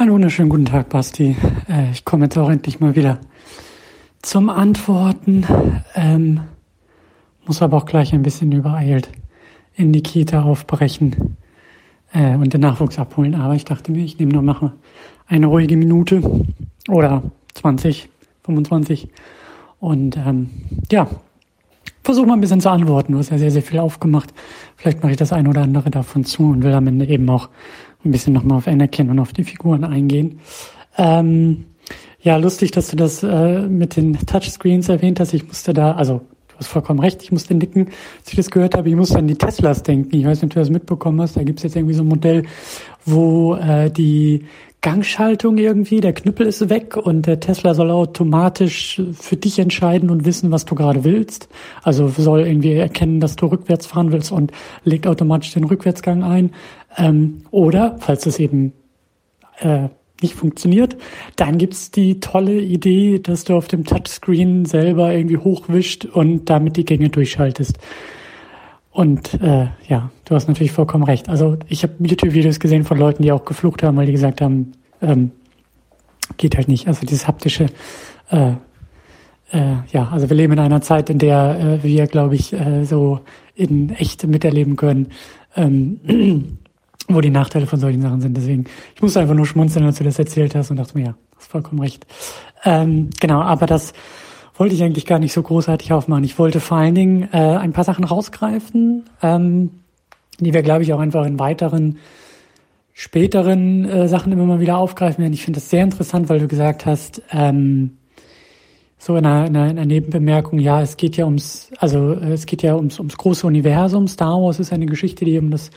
Einen wunderschönen guten Tag, Basti. Äh, ich komme jetzt auch endlich mal wieder zum Antworten. Ähm, muss aber auch gleich ein bisschen übereilt in die Kita aufbrechen äh, und den Nachwuchs abholen. Aber ich dachte mir, ich nehme noch mal eine ruhige Minute oder 20, 25 und ähm, ja, versuche mal ein bisschen zu antworten. Du hast ja sehr, sehr viel aufgemacht. Vielleicht mache ich das ein oder andere davon zu und will am Ende eben auch ein bisschen nochmal auf Anakin und auf die Figuren eingehen. Ähm, ja, lustig, dass du das äh, mit den Touchscreens erwähnt hast. Ich musste da, also du hast vollkommen recht, ich musste nicken, als ich das gehört habe. Ich musste an die Teslas denken. Ich weiß nicht, ob du das mitbekommen hast. Da gibt's jetzt irgendwie so ein Modell, wo äh, die Gangschaltung irgendwie, der Knüppel ist weg und der Tesla soll automatisch für dich entscheiden und wissen, was du gerade willst. Also soll irgendwie erkennen, dass du rückwärts fahren willst und legt automatisch den Rückwärtsgang ein. Ähm, oder, falls es eben äh, nicht funktioniert, dann gibt's die tolle Idee, dass du auf dem Touchscreen selber irgendwie hochwischt und damit die Gänge durchschaltest. Und äh, ja, du hast natürlich vollkommen recht. Also ich habe YouTube-Videos gesehen von Leuten, die auch geflucht haben, weil die gesagt haben, ähm, geht halt nicht. Also dieses haptische, äh, äh, ja, also wir leben in einer Zeit, in der äh, wir, glaube ich, äh, so in echt miterleben können, ähm, wo die Nachteile von solchen Sachen sind. Deswegen, ich musste einfach nur schmunzeln, als du das erzählt hast und dachte mir, ja, hast vollkommen recht. Ähm, genau, aber das wollte ich eigentlich gar nicht so großartig aufmachen. Ich wollte vor allen Dingen äh, ein paar Sachen rausgreifen, ähm, die wir, glaube ich, auch einfach in weiteren späteren äh, Sachen immer mal wieder aufgreifen werden. Ich finde das sehr interessant, weil du gesagt hast, ähm, so in einer, in einer Nebenbemerkung, ja, es geht ja ums, also äh, es geht ja ums, ums große Universum. Star Wars ist eine Geschichte, die eben das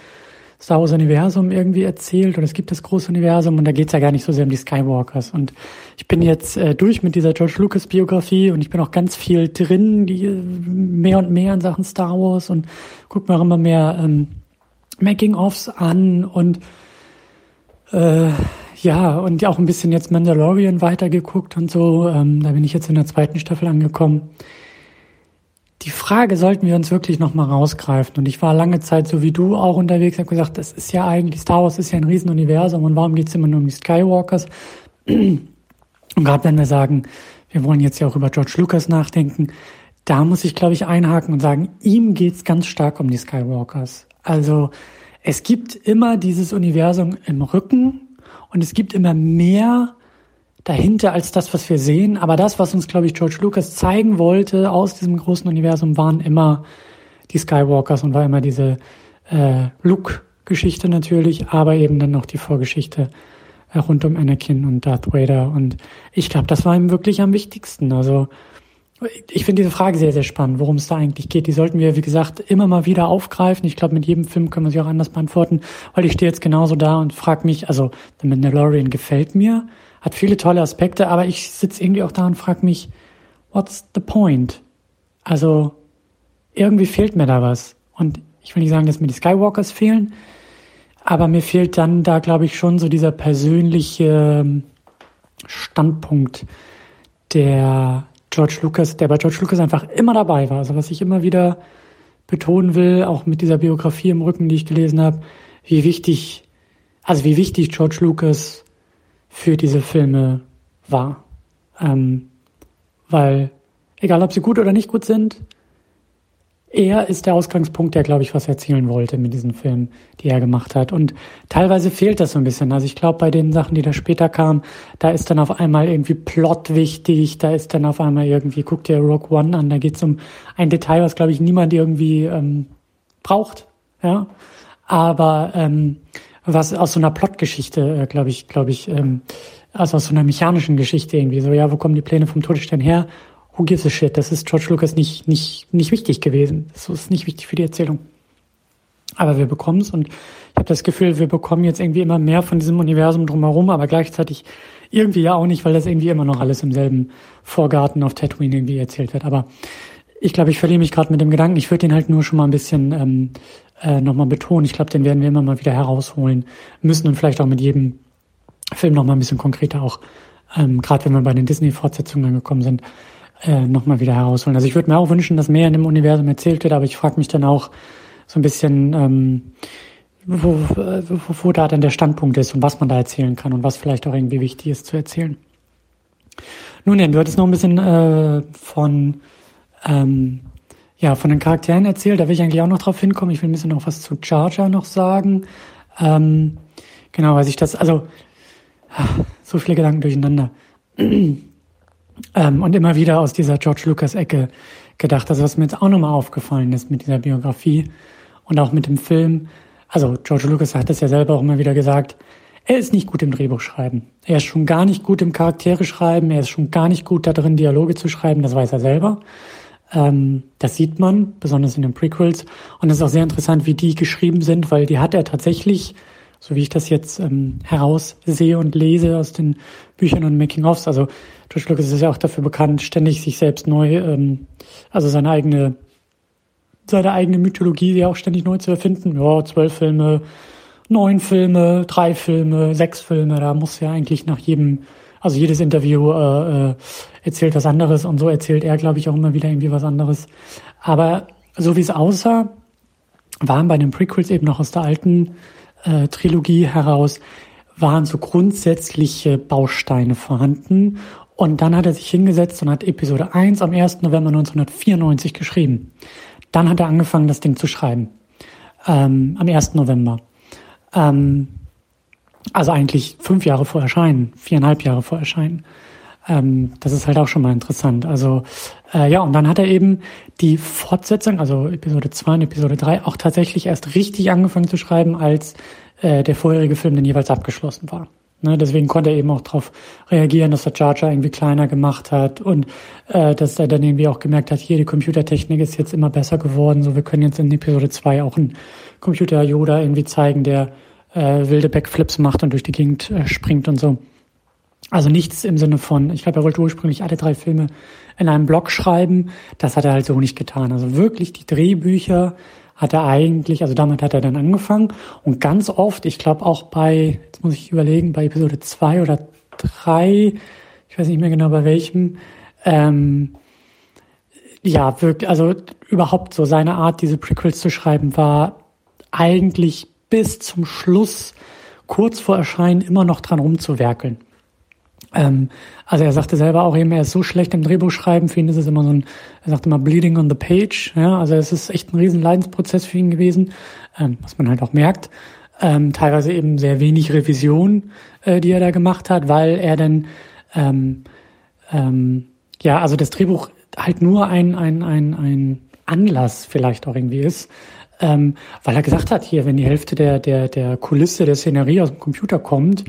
Star Wars Universum irgendwie erzählt oder es gibt das große Universum und da geht's ja gar nicht so sehr um die Skywalkers. Und ich bin jetzt äh, durch mit dieser George Lucas Biografie und ich bin auch ganz viel drin, die mehr und mehr in Sachen Star Wars und guck mir auch immer mehr ähm, Making-ofs an und äh, ja, und auch ein bisschen jetzt Mandalorian weitergeguckt und so. Ähm, da bin ich jetzt in der zweiten Staffel angekommen die Frage sollten wir uns wirklich nochmal rausgreifen. Und ich war lange Zeit so wie du auch unterwegs, habe gesagt, das ist ja eigentlich, Star Wars ist ja ein Riesenuniversum und warum geht's immer nur um die Skywalkers? Und gerade wenn wir sagen, wir wollen jetzt ja auch über George Lucas nachdenken, da muss ich, glaube ich, einhaken und sagen, ihm geht's ganz stark um die Skywalkers. Also es gibt immer dieses Universum im Rücken und es gibt immer mehr dahinter als das, was wir sehen. Aber das, was uns, glaube ich, George Lucas zeigen wollte aus diesem großen Universum, waren immer die Skywalkers und war immer diese äh, Luke-Geschichte natürlich, aber eben dann noch die Vorgeschichte äh, rund um Anakin und Darth Vader. Und ich glaube, das war ihm wirklich am wichtigsten. Also ich finde diese Frage sehr, sehr spannend, worum es da eigentlich geht. Die sollten wir, wie gesagt, immer mal wieder aufgreifen. Ich glaube, mit jedem Film können wir sie auch anders beantworten, weil ich stehe jetzt genauso da und frage mich, also The Mandalorian gefällt mir, hat viele tolle Aspekte, aber ich sitze irgendwie auch da und frage mich, what's the point? Also irgendwie fehlt mir da was. Und ich will nicht sagen, dass mir die Skywalkers fehlen, aber mir fehlt dann da, glaube ich, schon so dieser persönliche ähm, Standpunkt, der George Lucas, der bei George Lucas einfach immer dabei war. Also was ich immer wieder betonen will, auch mit dieser Biografie im Rücken, die ich gelesen habe, wie wichtig, also wie wichtig George Lucas für diese Filme war. Ähm, weil, egal ob sie gut oder nicht gut sind, er ist der Ausgangspunkt, der, glaube ich, was erzählen wollte mit diesen Filmen, die er gemacht hat. Und teilweise fehlt das so ein bisschen. Also ich glaube, bei den Sachen, die da später kamen, da ist dann auf einmal irgendwie Plot wichtig, da ist dann auf einmal irgendwie, guck dir Rogue One an, da geht es um ein Detail, was, glaube ich, niemand irgendwie ähm, braucht. Ja. Aber ähm, was aus so einer Plotgeschichte, äh, glaube ich, glaube ich, ähm, also aus so einer mechanischen Geschichte irgendwie. So, ja, wo kommen die Pläne vom Todesstern her? Who gives a shit? Das ist George Lucas nicht, nicht, nicht wichtig gewesen. Das ist nicht wichtig für die Erzählung. Aber wir bekommen es und ich habe das Gefühl, wir bekommen jetzt irgendwie immer mehr von diesem Universum drumherum, aber gleichzeitig irgendwie ja auch nicht, weil das irgendwie immer noch alles im selben Vorgarten auf Tatooine irgendwie erzählt wird. Aber ich glaube, ich verliere mich gerade mit dem Gedanken, ich würde den halt nur schon mal ein bisschen ähm, äh, nochmal betonen. Ich glaube, den werden wir immer mal wieder herausholen müssen und vielleicht auch mit jedem Film nochmal ein bisschen konkreter auch, ähm, gerade wenn wir bei den Disney-Fortsetzungen angekommen sind, äh, nochmal wieder herausholen. Also ich würde mir auch wünschen, dass mehr in dem Universum erzählt wird, aber ich frage mich dann auch so ein bisschen, ähm, wo, wo, wo da dann der Standpunkt ist und was man da erzählen kann und was vielleicht auch irgendwie wichtig ist zu erzählen. Nun ja, du hattest noch ein bisschen äh, von ähm, ja von den Charakteren erzählt. Da will ich eigentlich auch noch drauf hinkommen. Ich will ein bisschen noch was zu Jar noch sagen. Ähm, genau, weil ich das also so viele Gedanken durcheinander ähm, und immer wieder aus dieser George Lucas Ecke gedacht. Also was mir jetzt auch nochmal aufgefallen ist mit dieser Biografie und auch mit dem Film. Also George Lucas hat es ja selber auch immer wieder gesagt. Er ist nicht gut im Drehbuch schreiben. Er ist schon gar nicht gut im Charaktere schreiben. Er ist schon gar nicht gut da drin, Dialoge zu schreiben. Das weiß er selber. Ähm, das sieht man, besonders in den Prequels. Und es ist auch sehr interessant, wie die geschrieben sind, weil die hat er tatsächlich, so wie ich das jetzt ähm, heraussehe und lese aus den Büchern und Making-ofs. Also George Lucas ist ja auch dafür bekannt, ständig sich selbst neu, ähm, also seine eigene, seine eigene Mythologie ja auch ständig neu zu erfinden. Ja, zwölf Filme, neun Filme, drei Filme, sechs Filme, da muss ja eigentlich nach jedem, also jedes Interview äh, äh, erzählt was anderes und so erzählt er, glaube ich, auch immer wieder irgendwie was anderes. Aber so wie es aussah, waren bei den Prequels eben noch aus der alten äh, Trilogie heraus, waren so grundsätzliche Bausteine vorhanden. Und dann hat er sich hingesetzt und hat Episode 1 am 1. November 1994 geschrieben. Dann hat er angefangen, das Ding zu schreiben. Ähm, am 1. November. Ähm, also eigentlich fünf Jahre vor Erscheinen, viereinhalb Jahre vor Erscheinen. Ähm, das ist halt auch schon mal interessant. Also äh, ja, und dann hat er eben die Fortsetzung, also Episode 2 und Episode 3, auch tatsächlich erst richtig angefangen zu schreiben, als äh, der vorherige Film dann jeweils abgeschlossen war. Ne, deswegen konnte er eben auch darauf reagieren, dass der Charger irgendwie kleiner gemacht hat und äh, dass er dann irgendwie auch gemerkt hat, hier die Computertechnik ist jetzt immer besser geworden, so wir können jetzt in Episode 2 auch einen Computer Yoda irgendwie zeigen, der äh, wilde Backflips macht und durch die Gegend äh, springt und so. Also nichts im Sinne von, ich glaube, er wollte ursprünglich alle drei Filme in einem Blog schreiben. Das hat er halt so nicht getan. Also wirklich die Drehbücher hat er eigentlich, also damit hat er dann angefangen und ganz oft, ich glaube auch bei, jetzt muss ich überlegen, bei Episode zwei oder drei, ich weiß nicht mehr genau bei welchem, ähm, ja, wirklich, also überhaupt so seine Art, diese Prequels zu schreiben, war eigentlich bis zum Schluss, kurz vor Erscheinen, immer noch dran rumzuwerkeln. Ähm, also er sagte selber auch eben, er ist so schlecht im Drehbuchschreiben, für ihn ist es immer so ein, er sagt immer bleeding on the page, ja, also es ist echt ein riesen Leidensprozess für ihn gewesen, ähm, was man halt auch merkt. Ähm, teilweise eben sehr wenig Revision, äh, die er da gemacht hat, weil er dann, ähm, ähm, ja, also das Drehbuch halt nur ein, ein, ein, ein Anlass vielleicht auch irgendwie ist, ähm, weil er gesagt hat, hier, wenn die Hälfte der, der, der Kulisse der Szenerie aus dem Computer kommt,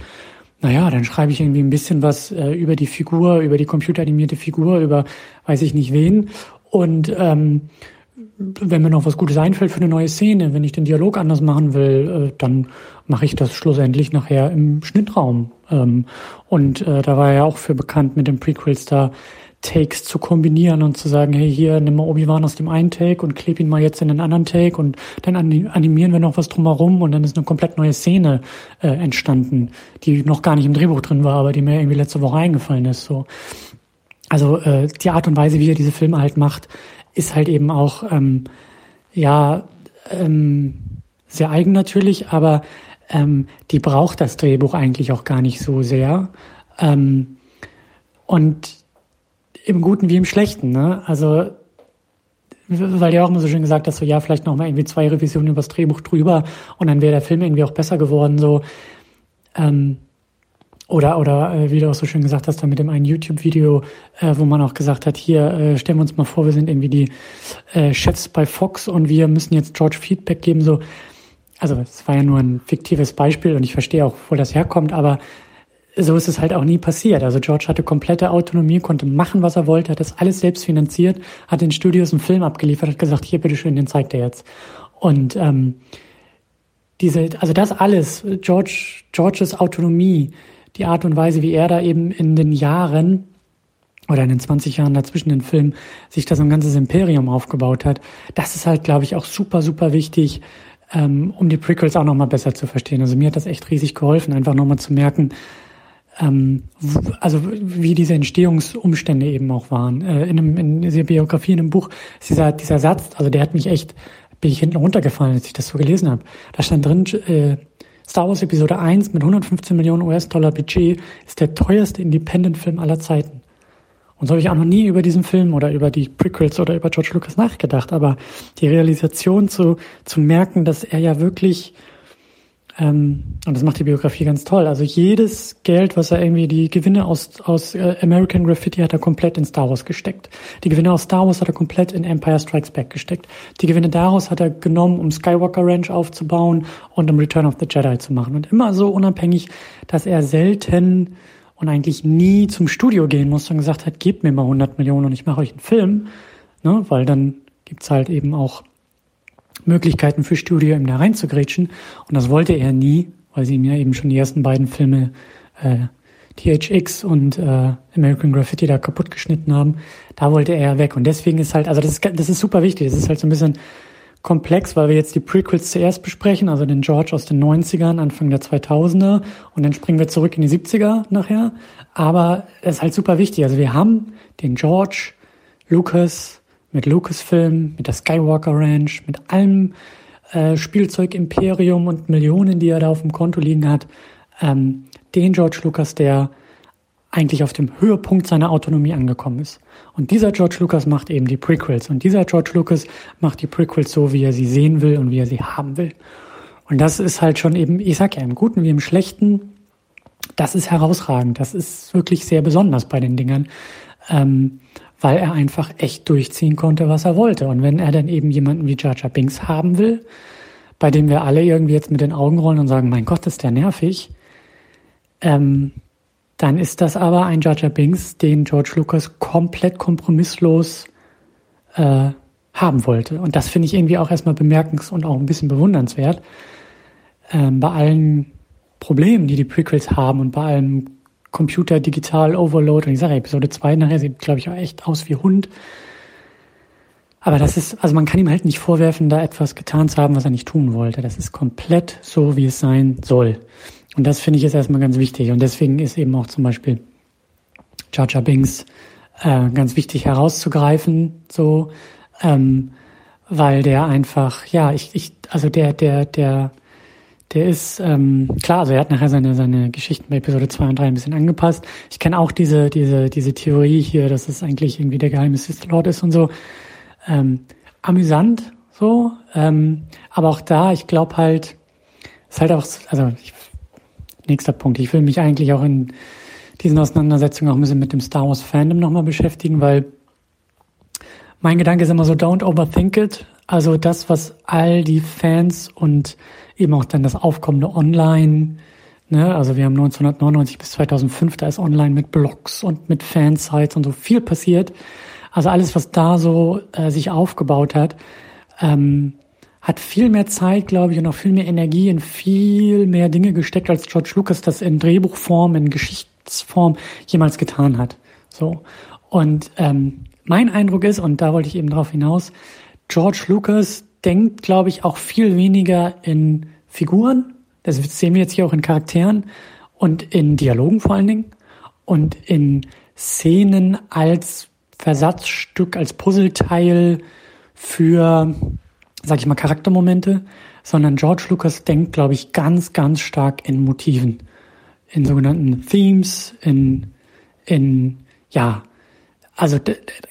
naja, dann schreibe ich irgendwie ein bisschen was äh, über die Figur, über die computeranimierte Figur, über weiß ich nicht wen. Und ähm, wenn mir noch was Gutes einfällt für eine neue Szene, wenn ich den Dialog anders machen will, äh, dann mache ich das schlussendlich nachher im Schnittraum. Ähm, und äh, da war er ja auch für bekannt mit den Prequels da Takes zu kombinieren und zu sagen, hey, hier, nimm mal Obi-Wan aus dem einen Take und kleb ihn mal jetzt in den anderen Take und dann animieren wir noch was drumherum und dann ist eine komplett neue Szene äh, entstanden, die noch gar nicht im Drehbuch drin war, aber die mir irgendwie letzte Woche eingefallen ist. So. Also äh, die Art und Weise, wie er diese Filme halt macht, ist halt eben auch ähm, ja ähm, sehr eigen natürlich, aber ähm, die braucht das Drehbuch eigentlich auch gar nicht so sehr. Ähm, und im Guten wie im Schlechten. Ne? Also, weil du auch immer so schön gesagt hast, so ja, vielleicht noch mal irgendwie zwei Revisionen übers Drehbuch drüber und dann wäre der Film irgendwie auch besser geworden. So ähm, oder oder äh, wie du auch so schön gesagt hast, da mit dem einen YouTube-Video, äh, wo man auch gesagt hat, hier äh, stellen wir uns mal vor, wir sind irgendwie die äh, Chefs bei Fox und wir müssen jetzt George Feedback geben. So, also es war ja nur ein fiktives Beispiel und ich verstehe auch, wo das herkommt, aber so ist es halt auch nie passiert. Also George hatte komplette Autonomie, konnte machen, was er wollte, hat das alles selbst finanziert, hat den Studios einen Film abgeliefert, hat gesagt, hier, bitteschön, den zeigt er jetzt. Und ähm, diese, also das alles, George, Georges Autonomie, die Art und Weise, wie er da eben in den Jahren oder in den 20 Jahren dazwischen den Film sich da so ein ganzes Imperium aufgebaut hat, das ist halt, glaube ich, auch super, super wichtig, ähm, um die Prequels auch nochmal besser zu verstehen. Also mir hat das echt riesig geholfen, einfach nochmal zu merken, ähm, also wie diese Entstehungsumstände eben auch waren. Äh, in, einem, in dieser Biografie, in einem Buch, dieser, dieser Satz, also der hat mich echt bin ich hinten runtergefallen, als ich das so gelesen habe. Da stand drin, äh, Star Wars Episode 1 mit 115 Millionen US-Dollar Budget ist der teuerste Independent-Film aller Zeiten. Und so habe ich auch noch nie über diesen Film oder über die Prequels oder über George Lucas nachgedacht. Aber die Realisation zu, zu merken, dass er ja wirklich ähm, und das macht die Biografie ganz toll. Also jedes Geld, was er irgendwie, die Gewinne aus, aus äh, American Graffiti hat er komplett in Star Wars gesteckt. Die Gewinne aus Star Wars hat er komplett in Empire Strikes Back gesteckt. Die Gewinne daraus hat er genommen, um Skywalker Ranch aufzubauen und um Return of the Jedi zu machen. Und immer so unabhängig, dass er selten und eigentlich nie zum Studio gehen musste und gesagt hat, gebt mir mal 100 Millionen und ich mache euch einen Film. Ne? Weil dann gibt's halt eben auch Möglichkeiten für Studio, ihm da reinzugrätschen. Und das wollte er nie, weil sie ihm ja eben schon die ersten beiden Filme äh, THX und äh, American Graffiti da kaputt geschnitten haben. Da wollte er weg. Und deswegen ist halt, also das ist, das ist super wichtig. Das ist halt so ein bisschen komplex, weil wir jetzt die Prequels zuerst besprechen, also den George aus den 90ern, Anfang der 2000er und dann springen wir zurück in die 70er nachher. Aber es ist halt super wichtig. Also wir haben den George, Lucas, mit Lucasfilm, mit der Skywalker Ranch, mit allem äh, Spielzeug Imperium und Millionen, die er da auf dem Konto liegen hat, ähm, den George Lucas, der eigentlich auf dem Höhepunkt seiner Autonomie angekommen ist. Und dieser George Lucas macht eben die Prequels. Und dieser George Lucas macht die Prequels so, wie er sie sehen will und wie er sie haben will. Und das ist halt schon eben, ich sag ja, im Guten wie im Schlechten, das ist herausragend. Das ist wirklich sehr besonders bei den Dingern. Ähm, weil er einfach echt durchziehen konnte, was er wollte. Und wenn er dann eben jemanden wie Jar Binks haben will, bei dem wir alle irgendwie jetzt mit den Augen rollen und sagen, mein Gott, ist der nervig, ähm, dann ist das aber ein Jar Binks, den George Lucas komplett kompromisslos äh, haben wollte. Und das finde ich irgendwie auch erstmal bemerkens- und auch ein bisschen bewundernswert. Ähm, bei allen Problemen, die die Prequels haben und bei allem Computer Digital Overload. Und ich sage, Episode 2 nachher sieht, glaube ich, auch echt aus wie Hund. Aber das ist, also man kann ihm halt nicht vorwerfen, da etwas getan zu haben, was er nicht tun wollte. Das ist komplett so, wie es sein soll. Und das finde ich jetzt erstmal ganz wichtig. Und deswegen ist eben auch zum Beispiel Jar Binks äh, ganz wichtig herauszugreifen, so, ähm, weil der einfach, ja, ich, ich, also der, der, der, der ist, ähm, klar, also er hat nachher seine, seine Geschichten bei Episode 2 und 3 ein bisschen angepasst. Ich kenne auch diese, diese, diese Theorie hier, dass es eigentlich irgendwie der geheime Sith Lord ist und so. Ähm, amüsant, so. Ähm, aber auch da, ich glaube halt, ist halt auch, also ich, nächster Punkt, ich will mich eigentlich auch in diesen Auseinandersetzungen auch ein bisschen mit dem Star Wars Fandom nochmal beschäftigen, weil mein Gedanke ist immer so, don't overthink it. Also das, was all die Fans und eben auch dann das aufkommende Online. Ne? Also wir haben 1999 bis 2005, da ist Online mit Blogs und mit Fansites und so viel passiert. Also alles, was da so äh, sich aufgebaut hat, ähm, hat viel mehr Zeit, glaube ich, und auch viel mehr Energie in viel mehr Dinge gesteckt, als George Lucas das in Drehbuchform, in Geschichtsform jemals getan hat. So. Und ähm, mein Eindruck ist, und da wollte ich eben drauf hinaus, George Lucas denkt, glaube ich, auch viel weniger in Figuren. Das sehen wir jetzt hier auch in Charakteren und in Dialogen vor allen Dingen und in Szenen als Versatzstück, als Puzzleteil für, sag ich mal, Charaktermomente, sondern George Lucas denkt, glaube ich, ganz, ganz stark in Motiven, in sogenannten Themes, in, in, ja, also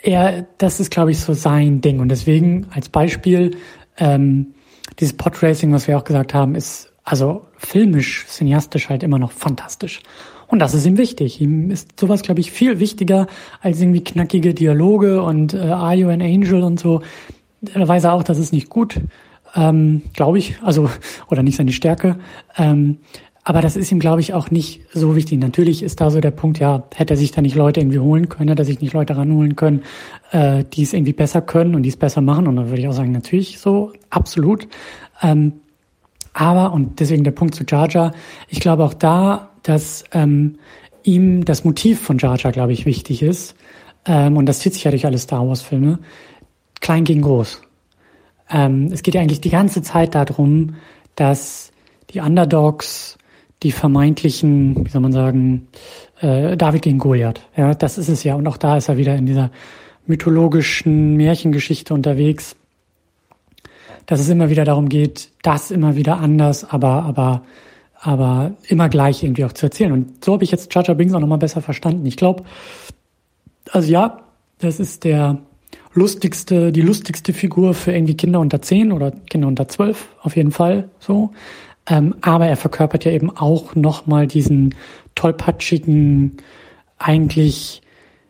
er, das ist, glaube ich, so sein Ding. Und deswegen als Beispiel ähm, dieses Podracing, was wir auch gesagt haben, ist also filmisch, cineastisch halt immer noch fantastisch. Und das ist ihm wichtig. Ihm ist sowas, glaube ich, viel wichtiger als irgendwie knackige Dialoge und äh, Are You an Angel und so. Da weiß er auch, das ist nicht gut, ähm, glaube ich, also oder nicht seine Stärke. Ähm, aber das ist ihm, glaube ich, auch nicht so wichtig. Natürlich ist da so der Punkt, ja, hätte er sich da nicht Leute irgendwie holen können, hätte er sich nicht Leute ranholen können, äh, die es irgendwie besser können und die es besser machen. Und da würde ich auch sagen, natürlich so, absolut. Ähm, aber, und deswegen der Punkt zu Jar Jar, ich glaube auch da, dass ähm, ihm das Motiv von Jar Jar, glaube ich, wichtig ist. Ähm, und das zieht sich ja durch alle Star Wars-Filme. Klein gegen groß. Ähm, es geht ja eigentlich die ganze Zeit darum, dass die Underdogs die vermeintlichen, wie soll man sagen, äh, David gegen Goliath. Ja, das ist es ja. Und auch da ist er wieder in dieser mythologischen Märchengeschichte unterwegs. dass es immer wieder darum geht, das immer wieder anders, aber, aber, aber immer gleich irgendwie auch zu erzählen. Und so habe ich jetzt Jar Binks auch nochmal besser verstanden. Ich glaube, also ja, das ist der lustigste, die lustigste Figur für irgendwie Kinder unter zehn oder Kinder unter zwölf, auf jeden Fall so. Ähm, aber er verkörpert ja eben auch nochmal diesen tollpatschigen, eigentlich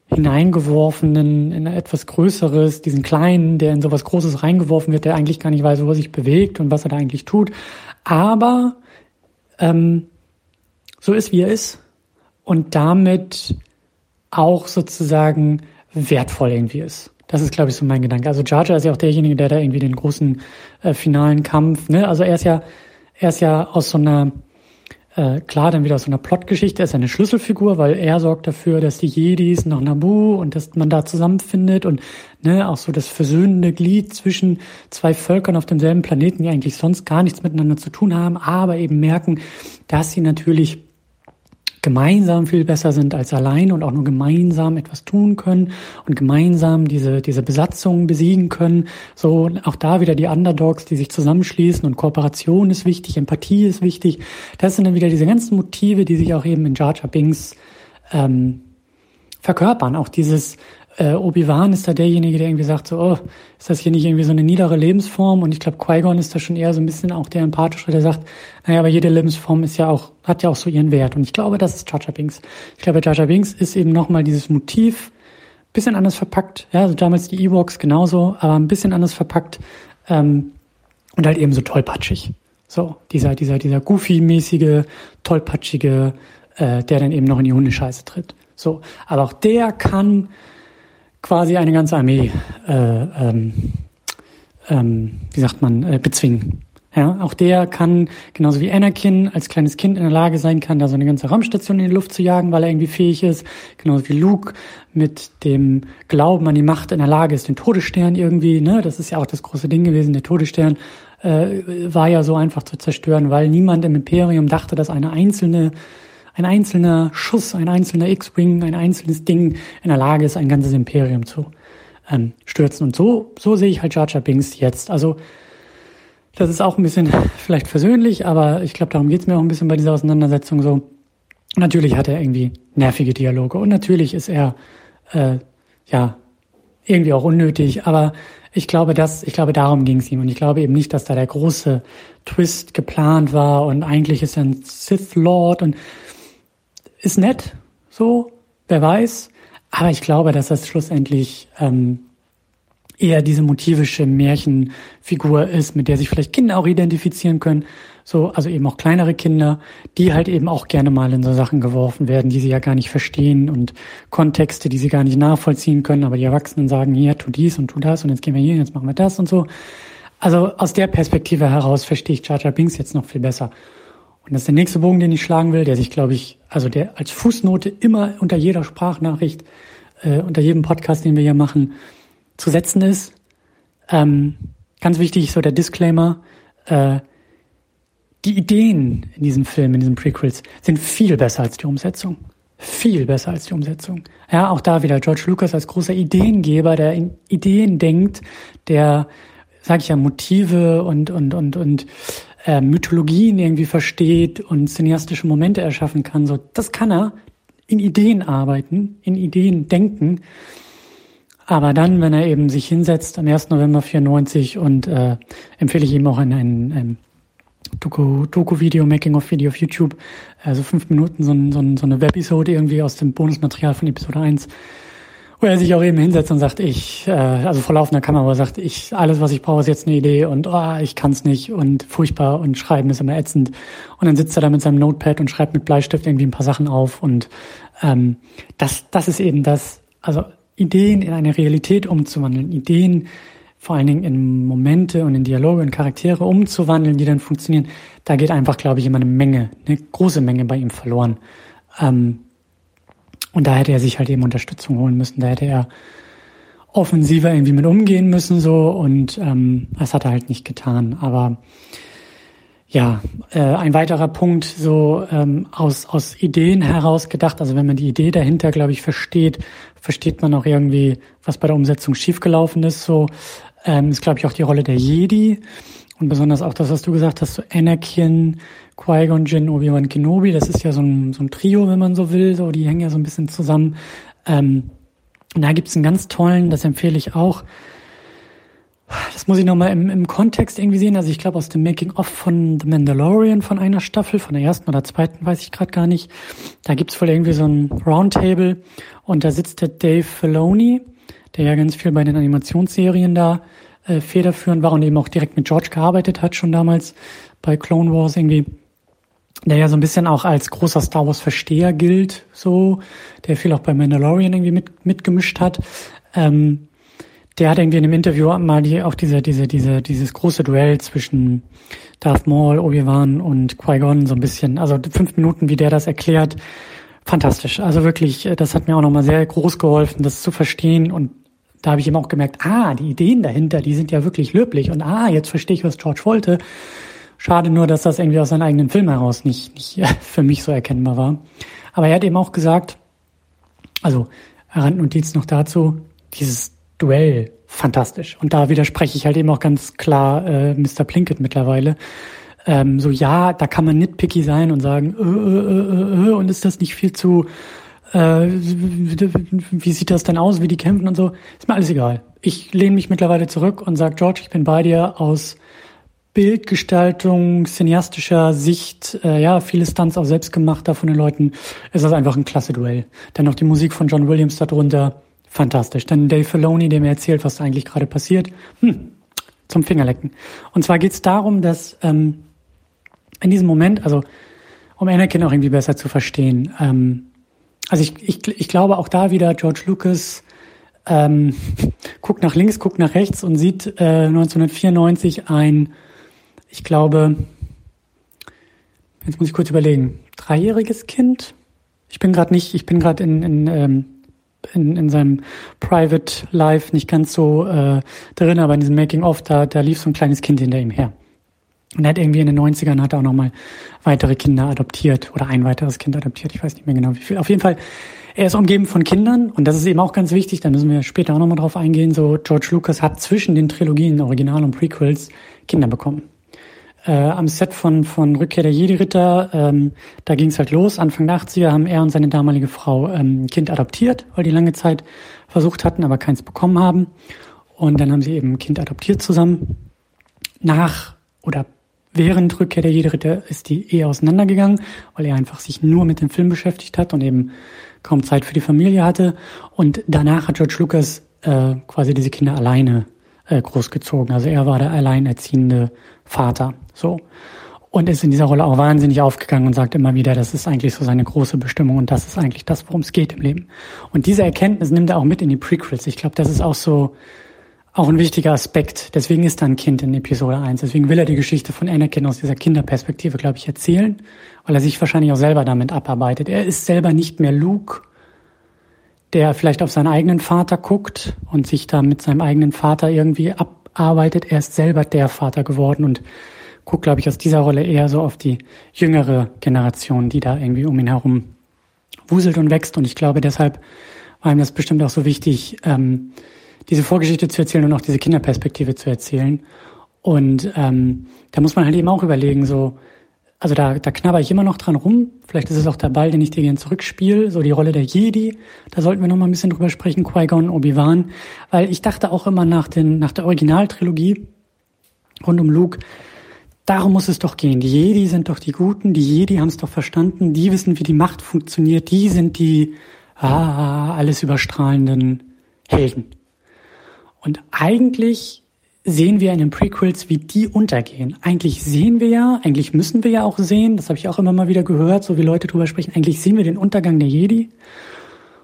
hineingeworfenen in etwas Größeres, diesen Kleinen, der in sowas Großes reingeworfen wird, der eigentlich gar nicht weiß, wo er sich bewegt und was er da eigentlich tut. Aber ähm, so ist, wie er ist und damit auch sozusagen wertvoll irgendwie ist. Das ist, glaube ich, so mein Gedanke. Also Jar Jar ist ja auch derjenige, der da irgendwie den großen äh, finalen Kampf, ne? Also er ist ja, er ist ja aus so einer äh, klar, dann wieder aus so einer Plotgeschichte. Er ist eine Schlüsselfigur, weil er sorgt dafür, dass die Jedis nach Nabu und dass man da zusammenfindet und ne, auch so das versöhnende Glied zwischen zwei Völkern auf demselben Planeten, die eigentlich sonst gar nichts miteinander zu tun haben, aber eben merken, dass sie natürlich gemeinsam viel besser sind als allein und auch nur gemeinsam etwas tun können und gemeinsam diese, diese Besatzung besiegen können. So, auch da wieder die Underdogs, die sich zusammenschließen und Kooperation ist wichtig, Empathie ist wichtig. Das sind dann wieder diese ganzen Motive, die sich auch eben in Jar Jar Binks ähm, verkörpern. Auch dieses, äh, Obi-Wan ist da derjenige, der irgendwie sagt, so, oh, ist das hier nicht irgendwie so eine niedere Lebensform? Und ich glaube, Qui-Gon ist da schon eher so ein bisschen auch der empathische, der sagt, naja, aber jede Lebensform ist ja auch, hat ja auch so ihren Wert. Und ich glaube, das ist Jar Binks. Ich glaube, Jar Binks ist eben nochmal dieses Motiv, bisschen anders verpackt. Ja, also damals die Ewoks genauso, aber ein bisschen anders verpackt ähm, und halt eben so tollpatschig. So, dieser, dieser, dieser goofy-mäßige, tollpatschige, äh, der dann eben noch in die Hundescheiße tritt. So, aber auch der kann quasi eine ganze Armee, äh, ähm, ähm, wie sagt man, äh, bezwingen. Ja, auch der kann, genauso wie Anakin als kleines Kind in der Lage sein kann, da so eine ganze Raumstation in die Luft zu jagen, weil er irgendwie fähig ist. Genauso wie Luke mit dem Glauben an die Macht in der Lage ist, den Todesstern irgendwie, ne, das ist ja auch das große Ding gewesen, der Todesstern äh, war ja so einfach zu zerstören, weil niemand im Imperium dachte, dass eine einzelne ein einzelner Schuss, ein einzelner X-Wing, ein einzelnes Ding in der Lage ist, ein ganzes Imperium zu ähm, stürzen. Und so, so sehe ich halt Jar Jar Binks jetzt. Also das ist auch ein bisschen vielleicht versöhnlich, aber ich glaube, darum geht's mir auch ein bisschen bei dieser Auseinandersetzung so. Natürlich hat er irgendwie nervige Dialoge und natürlich ist er äh, ja irgendwie auch unnötig, aber ich glaube, dass ich glaube, darum ging es ihm und ich glaube eben nicht, dass da der große Twist geplant war und eigentlich ist er ein Sith Lord und ist nett, so, wer weiß. Aber ich glaube, dass das schlussendlich ähm, eher diese motivische Märchenfigur ist, mit der sich vielleicht Kinder auch identifizieren können. So, also eben auch kleinere Kinder, die halt eben auch gerne mal in so Sachen geworfen werden, die sie ja gar nicht verstehen und Kontexte, die sie gar nicht nachvollziehen können, aber die Erwachsenen sagen, hier, tu dies und tu das und jetzt gehen wir hier, jetzt machen wir das und so. Also aus der Perspektive heraus verstehe ich Jar Binks jetzt noch viel besser. Und das ist der nächste Bogen, den ich schlagen will, der sich, glaube ich, also der als Fußnote immer unter jeder Sprachnachricht, äh, unter jedem Podcast, den wir hier machen, zu setzen ist. Ähm, ganz wichtig, so der Disclaimer, äh, die Ideen in diesem Film, in diesen Prequels, sind viel besser als die Umsetzung. Viel besser als die Umsetzung. Ja, auch da wieder George Lucas als großer Ideengeber, der in Ideen denkt, der, sag ich ja, Motive und, und, und, und äh, Mythologien irgendwie versteht und cineastische Momente erschaffen kann. So, das kann er in Ideen arbeiten, in Ideen denken. Aber dann, wenn er eben sich hinsetzt am 1. November 94 und äh, empfehle ich ihm auch ein, ein, ein Doku, Doku-Video, Making-of-Video auf YouTube, also fünf Minuten, so, so, ein, so eine Webisode irgendwie aus dem Bonusmaterial von Episode 1, wo er sich auch eben hinsetzt und sagt, ich, äh, also vor laufender Kamera sagt, ich, alles, was ich brauche, ist jetzt eine Idee und oh, ich kann es nicht und furchtbar und schreiben ist immer ätzend. Und dann sitzt er da mit seinem Notepad und schreibt mit Bleistift irgendwie ein paar Sachen auf und ähm, das, das ist eben das, also Ideen in eine Realität umzuwandeln, Ideen vor allen Dingen in Momente und in Dialoge und Charaktere umzuwandeln, die dann funktionieren, da geht einfach, glaube ich, immer eine Menge, eine große Menge bei ihm verloren. Ähm, und da hätte er sich halt eben Unterstützung holen müssen. Da hätte er offensiver irgendwie mit umgehen müssen so und ähm, das hat er halt nicht getan. Aber ja, äh, ein weiterer Punkt so ähm, aus aus Ideen heraus gedacht. Also wenn man die Idee dahinter, glaube ich, versteht, versteht man auch irgendwie, was bei der Umsetzung schiefgelaufen ist. So ähm, ist, glaube ich, auch die Rolle der Jedi und besonders auch das, was du gesagt hast, so Anakin, Qui-Gon Jinn, Obi-Wan Kenobi, das ist ja so ein, so ein Trio, wenn man so will, so, die hängen ja so ein bisschen zusammen. Ähm, und da gibt's einen ganz tollen, das empfehle ich auch, das muss ich nochmal im, im Kontext irgendwie sehen. Also ich glaube aus dem Making-of von The Mandalorian von einer Staffel, von der ersten oder zweiten, weiß ich gerade gar nicht. Da gibt's wohl irgendwie so ein Roundtable und da sitzt der Dave Filoni, der ja ganz viel bei den Animationsserien da äh, federführend war und eben auch direkt mit George gearbeitet hat, schon damals bei Clone Wars irgendwie. Der ja so ein bisschen auch als großer Star Wars Versteher gilt, so, der viel auch bei Mandalorian irgendwie mit, mitgemischt hat. Ähm, der hat irgendwie in einem Interview mal die, auch diese, diese, diese, dieses große Duell zwischen Darth Maul, Obi-Wan und Qui-Gon so ein bisschen, also fünf Minuten, wie der das erklärt, fantastisch. Also wirklich, äh, das hat mir auch nochmal sehr groß geholfen, das zu verstehen und da habe ich eben auch gemerkt, ah, die Ideen dahinter, die sind ja wirklich löblich und ah, jetzt verstehe ich, was George wollte. Schade nur, dass das irgendwie aus seinem eigenen Film heraus nicht, nicht für mich so erkennbar war. Aber er hat eben auch gesagt, also Randnotiz noch dazu, dieses Duell fantastisch. Und da widerspreche ich halt eben auch ganz klar äh, Mr. Plinkett mittlerweile. Ähm, so ja, da kann man nitpicky sein und sagen, äh, äh, äh, äh, und ist das nicht viel zu, äh, wie sieht das denn aus, wie die kämpfen und so. Ist mir alles egal. Ich lehne mich mittlerweile zurück und sage, George, ich bin bei dir aus Bildgestaltung, cineastischer Sicht, äh, ja, viele Stunts auch selbst gemacht da von den Leuten, ist das einfach ein klasse Duell. Dann noch die Musik von John Williams darunter, Fantastisch. Dann Dave Filoni, der mir erzählt, was eigentlich gerade passiert. Hm, zum Fingerlecken. Und zwar geht es darum, dass ähm, in diesem Moment, also um Anakin auch irgendwie besser zu verstehen, ähm, also ich, ich, ich glaube auch da wieder, George Lucas ähm, guckt nach links, guckt nach rechts und sieht äh, 1994 ein, ich glaube, jetzt muss ich kurz überlegen, dreijähriges Kind. Ich bin gerade nicht, ich bin gerade in, in ähm, in, in seinem Private Life nicht ganz so äh, drin, aber in diesem Making-of, da, da lief so ein kleines Kind hinter ihm her. Und er hat irgendwie in den 90ern hat er auch nochmal weitere Kinder adoptiert oder ein weiteres Kind adoptiert, ich weiß nicht mehr genau wie viel. Auf jeden Fall, er ist umgeben von Kindern und das ist eben auch ganz wichtig, da müssen wir später auch nochmal drauf eingehen, so George Lucas hat zwischen den Trilogien, Original und Prequels, Kinder bekommen äh, am Set von, von Rückkehr der Jedi-Ritter, ähm, da ging es halt los. Anfang der 80er haben er und seine damalige Frau ähm, ein Kind adoptiert, weil die lange Zeit versucht hatten, aber keins bekommen haben. Und dann haben sie eben ein Kind adoptiert zusammen. Nach oder während Rückkehr der Jedi-Ritter ist die Ehe auseinandergegangen, weil er einfach sich nur mit dem Film beschäftigt hat und eben kaum Zeit für die Familie hatte. Und danach hat George Lucas äh, quasi diese Kinder alleine äh, großgezogen. Also er war der alleinerziehende Vater. So. Und ist in dieser Rolle auch wahnsinnig aufgegangen und sagt immer wieder, das ist eigentlich so seine große Bestimmung und das ist eigentlich das, worum es geht im Leben. Und diese Erkenntnis nimmt er auch mit in die Prequels. Ich glaube, das ist auch so, auch ein wichtiger Aspekt. Deswegen ist er ein Kind in Episode 1. Deswegen will er die Geschichte von Anakin aus dieser Kinderperspektive, glaube ich, erzählen, weil er sich wahrscheinlich auch selber damit abarbeitet. Er ist selber nicht mehr Luke, der vielleicht auf seinen eigenen Vater guckt und sich da mit seinem eigenen Vater irgendwie abarbeitet. Er ist selber der Vater geworden und guckt, glaube ich, aus dieser Rolle eher so auf die jüngere Generation, die da irgendwie um ihn herum wuselt und wächst. Und ich glaube, deshalb war ihm das bestimmt auch so wichtig, ähm, diese Vorgeschichte zu erzählen und auch diese Kinderperspektive zu erzählen. Und ähm, da muss man halt eben auch überlegen, so, also da, da knabber ich immer noch dran rum. Vielleicht ist es auch der Ball, den ich dir gerne zurückspiele, so die Rolle der Jedi. Da sollten wir noch mal ein bisschen drüber sprechen, Qui-Gon, Obi-Wan. Weil ich dachte auch immer nach, den, nach der Originaltrilogie rund um Luke, Darum muss es doch gehen. Die Jedi sind doch die Guten, die Jedi haben es doch verstanden, die wissen, wie die Macht funktioniert, die sind die ah, alles überstrahlenden Helden. Und eigentlich sehen wir in den Prequels, wie die untergehen. Eigentlich sehen wir ja, eigentlich müssen wir ja auch sehen, das habe ich auch immer mal wieder gehört, so wie Leute drüber sprechen, eigentlich sehen wir den Untergang der Jedi.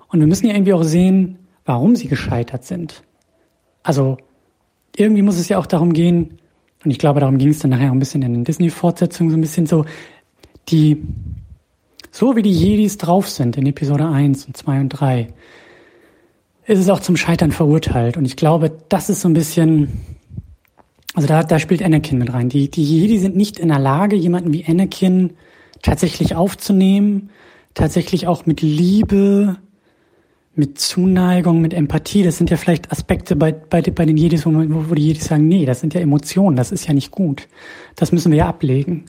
Und wir müssen ja irgendwie auch sehen, warum sie gescheitert sind. Also irgendwie muss es ja auch darum gehen, und ich glaube, darum ging es dann nachher auch ein bisschen in den Disney-Fortsetzungen, so ein bisschen so, die, so wie die Jedis drauf sind in Episode 1 und 2 und 3, ist es auch zum Scheitern verurteilt. Und ich glaube, das ist so ein bisschen, also da, da spielt Anakin mit rein. Die, die Jedi sind nicht in der Lage, jemanden wie Anakin tatsächlich aufzunehmen, tatsächlich auch mit Liebe, mit Zuneigung, mit Empathie. Das sind ja vielleicht Aspekte bei, bei, bei den Jedis, wo, wo, die Jedis sagen, nee, das sind ja Emotionen, das ist ja nicht gut. Das müssen wir ja ablegen.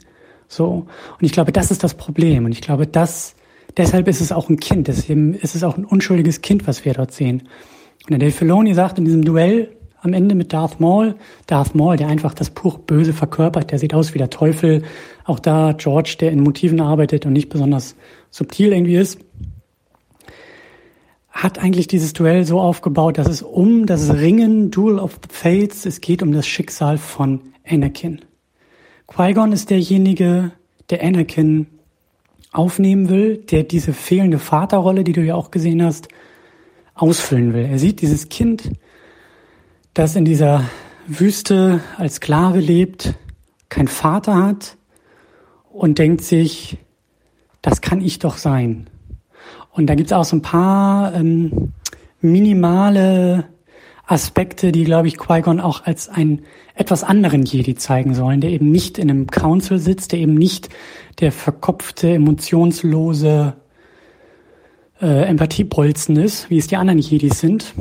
So. Und ich glaube, das ist das Problem. Und ich glaube, das, deshalb ist es auch ein Kind. Deswegen ist es auch ein unschuldiges Kind, was wir dort sehen. Und der Dave Filoni sagt in diesem Duell am Ende mit Darth Maul, Darth Maul, der einfach das pur Böse verkörpert, der sieht aus wie der Teufel. Auch da George, der in Motiven arbeitet und nicht besonders subtil irgendwie ist hat eigentlich dieses Duell so aufgebaut, dass es um das Ringen, Duel of the Fates, es geht um das Schicksal von Anakin. Qui-Gon ist derjenige, der Anakin aufnehmen will, der diese fehlende Vaterrolle, die du ja auch gesehen hast, ausfüllen will. Er sieht dieses Kind, das in dieser Wüste als Sklave lebt, kein Vater hat und denkt sich, das kann ich doch sein. Und da gibt's auch so ein paar ähm, minimale Aspekte, die, glaube ich, Qui-Gon auch als einen etwas anderen Jedi zeigen sollen, der eben nicht in einem Council sitzt, der eben nicht der verkopfte, emotionslose äh, Empathiebolzen ist, wie es die anderen Jedis sind,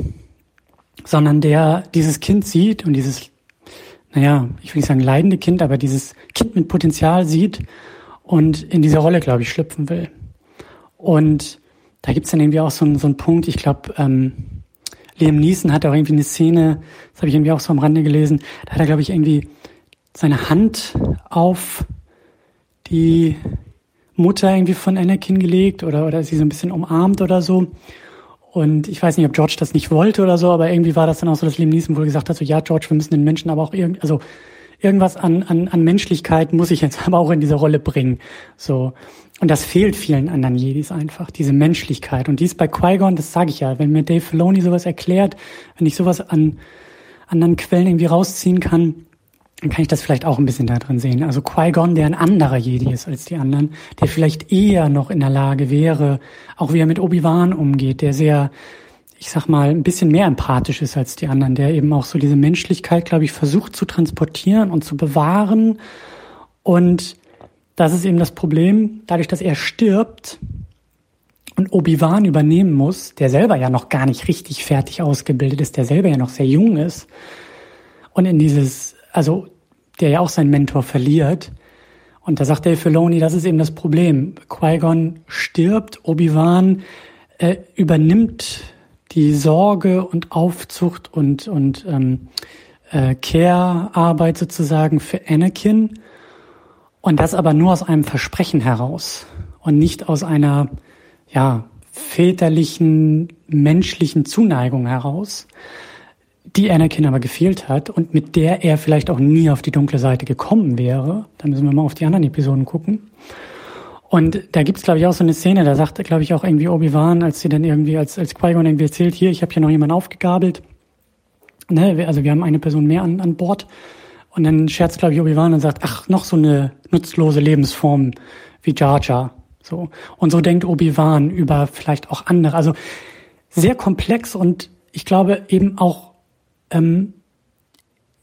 sondern der dieses Kind sieht und dieses, naja, ich will nicht sagen leidende Kind, aber dieses Kind mit Potenzial sieht und in diese Rolle, glaube ich, schlüpfen will. Und da gibt's dann irgendwie auch so, einen, so einen Punkt, ich glaube, ähm, Liam Neeson hat auch irgendwie eine Szene, das habe ich irgendwie auch so am Rande gelesen, da hat er, glaube ich, irgendwie seine Hand auf die Mutter irgendwie von Anakin gelegt oder, oder sie so ein bisschen umarmt oder so. Und ich weiß nicht, ob George das nicht wollte oder so, aber irgendwie war das dann auch so, dass Liam Neeson wohl gesagt hat, so ja, George, wir müssen den Menschen aber auch irgendwie, also irgendwas an, an, an Menschlichkeit muss ich jetzt aber auch in diese Rolle bringen. So. Und das fehlt vielen anderen Jedis einfach, diese Menschlichkeit. Und dies bei Qui-Gon, das sage ich ja, wenn mir Dave Filoni sowas erklärt, wenn ich sowas an anderen Quellen irgendwie rausziehen kann, dann kann ich das vielleicht auch ein bisschen da drin sehen. Also Qui-Gon, der ein anderer Jedi ist als die anderen, der vielleicht eher noch in der Lage wäre, auch wie er mit Obi-Wan umgeht, der sehr, ich sag mal, ein bisschen mehr empathisch ist als die anderen, der eben auch so diese Menschlichkeit, glaube ich, versucht zu transportieren und zu bewahren und das ist eben das Problem, dadurch, dass er stirbt und Obi-Wan übernehmen muss, der selber ja noch gar nicht richtig fertig ausgebildet ist, der selber ja noch sehr jung ist und in dieses, also der ja auch seinen Mentor verliert. Und da sagt Dave Filoni, das ist eben das Problem. Qui-Gon stirbt, Obi-Wan äh, übernimmt die Sorge und Aufzucht und, und ähm, äh, Care-Arbeit sozusagen für Anakin und das aber nur aus einem Versprechen heraus und nicht aus einer, ja, väterlichen, menschlichen Zuneigung heraus, die Anakin aber gefehlt hat und mit der er vielleicht auch nie auf die dunkle Seite gekommen wäre. Da müssen wir mal auf die anderen Episoden gucken. Und da gibt's glaube ich, auch so eine Szene, da sagt, glaube ich, auch irgendwie Obi-Wan, als sie dann irgendwie, als, als Qui-Gon irgendwie erzählt, hier, ich habe hier noch jemanden aufgegabelt. Ne, also wir haben eine Person mehr an, an Bord. Und dann scherzt, glaube ich, Obi-Wan und sagt, ach, noch so eine nutzlose Lebensform wie Jar Jar. So. Und so denkt Obi-Wan über vielleicht auch andere. Also sehr komplex und ich glaube eben auch ähm,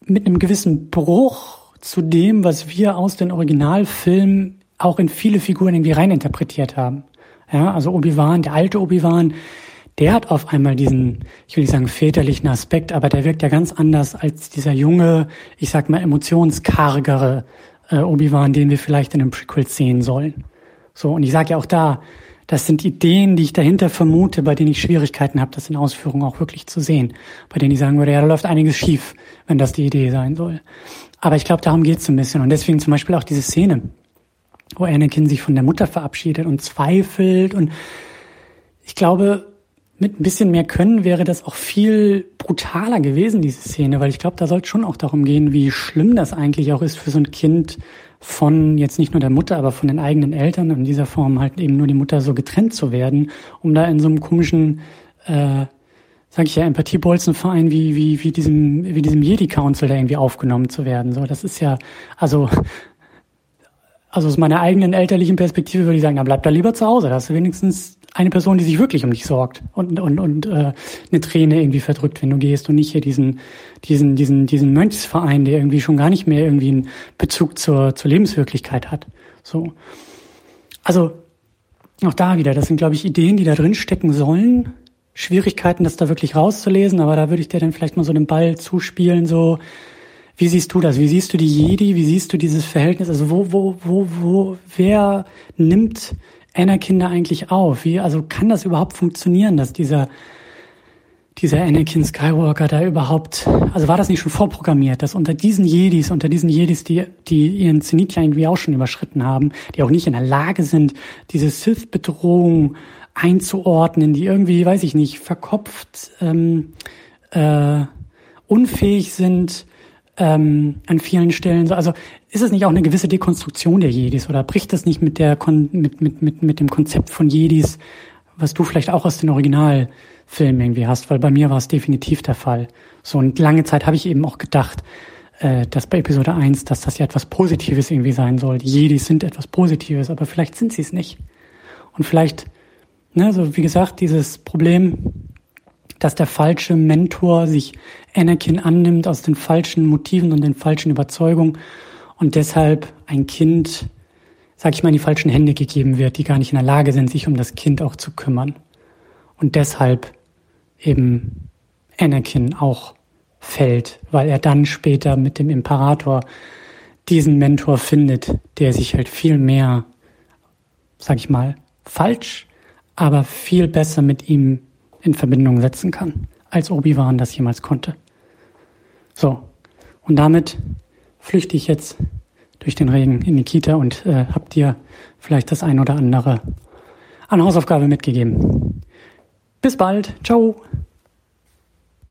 mit einem gewissen Bruch zu dem, was wir aus den Originalfilmen auch in viele Figuren irgendwie reininterpretiert haben. Ja, also Obi-Wan, der alte Obi-Wan, der hat auf einmal diesen, ich will nicht sagen väterlichen Aspekt, aber der wirkt ja ganz anders als dieser junge, ich sag mal emotionskargere äh, Obi-Wan, den wir vielleicht in einem Prequel sehen sollen. So, und ich sage ja auch da, das sind Ideen, die ich dahinter vermute, bei denen ich Schwierigkeiten habe, das in Ausführung auch wirklich zu sehen. Bei denen ich sagen würde, ja, da läuft einiges schief, wenn das die Idee sein soll. Aber ich glaube, darum geht es ein bisschen. Und deswegen zum Beispiel auch diese Szene, wo Anakin sich von der Mutter verabschiedet und zweifelt. Und ich glaube, mit ein bisschen mehr Können wäre das auch viel brutaler gewesen, diese Szene, weil ich glaube, da soll es schon auch darum gehen, wie schlimm das eigentlich auch ist für so ein Kind von jetzt nicht nur der Mutter, aber von den eigenen Eltern in dieser Form halt eben nur die Mutter so getrennt zu werden, um da in so einem komischen, äh, sag ich ja, Empathiebolzenverein wie, wie, wie diesem, wie diesem Jedi-Council da irgendwie aufgenommen zu werden. So, das ist ja, also, also aus meiner eigenen elterlichen Perspektive würde ich sagen, dann bleib da lieber zu Hause. Da hast du wenigstens eine Person, die sich wirklich um dich sorgt und, und, und äh, eine Träne irgendwie verdrückt, wenn du gehst und nicht hier diesen, diesen, diesen, diesen Mönchsverein, der irgendwie schon gar nicht mehr irgendwie einen Bezug zur, zur Lebenswirklichkeit hat. So. Also, auch da wieder, das sind, glaube ich, Ideen, die da drin stecken sollen, Schwierigkeiten, das da wirklich rauszulesen, aber da würde ich dir dann vielleicht mal so den Ball zuspielen, so, wie siehst du das? Wie siehst du die Jedi? Wie siehst du dieses Verhältnis? Also wo, wo, wo, wo, wer nimmt Anakin da eigentlich auf? Wie, also kann das überhaupt funktionieren, dass dieser, dieser Anakin Skywalker da überhaupt, also war das nicht schon vorprogrammiert, dass unter diesen Jedis, unter diesen Jedis, die, die ihren Zenit ja irgendwie auch schon überschritten haben, die auch nicht in der Lage sind, diese Sith-Bedrohung einzuordnen, die irgendwie, weiß ich nicht, verkopft, ähm, äh, unfähig sind, ähm, an vielen Stellen. Also ist es nicht auch eine gewisse Dekonstruktion der Jedis oder bricht das nicht mit der Kon mit, mit, mit, mit dem Konzept von Jedis, was du vielleicht auch aus den Originalfilmen irgendwie hast, weil bei mir war es definitiv der Fall. So und lange Zeit habe ich eben auch gedacht, äh, dass bei Episode 1, dass das ja etwas Positives irgendwie sein soll. Die Jedis sind etwas Positives, aber vielleicht sind sie es nicht. Und vielleicht Ne, so wie gesagt, dieses Problem, dass der falsche Mentor sich Anakin annimmt aus den falschen Motiven und den falschen Überzeugungen und deshalb ein Kind, sag ich mal, in die falschen Hände gegeben wird, die gar nicht in der Lage sind, sich um das Kind auch zu kümmern. Und deshalb eben Anakin auch fällt, weil er dann später mit dem Imperator diesen Mentor findet, der sich halt viel mehr, sag ich mal, falsch aber viel besser mit ihm in Verbindung setzen kann, als Obi-Wan das jemals konnte. So, und damit flüchte ich jetzt durch den Regen in die Kita und äh, hab dir vielleicht das ein oder andere an Hausaufgabe mitgegeben. Bis bald, ciao!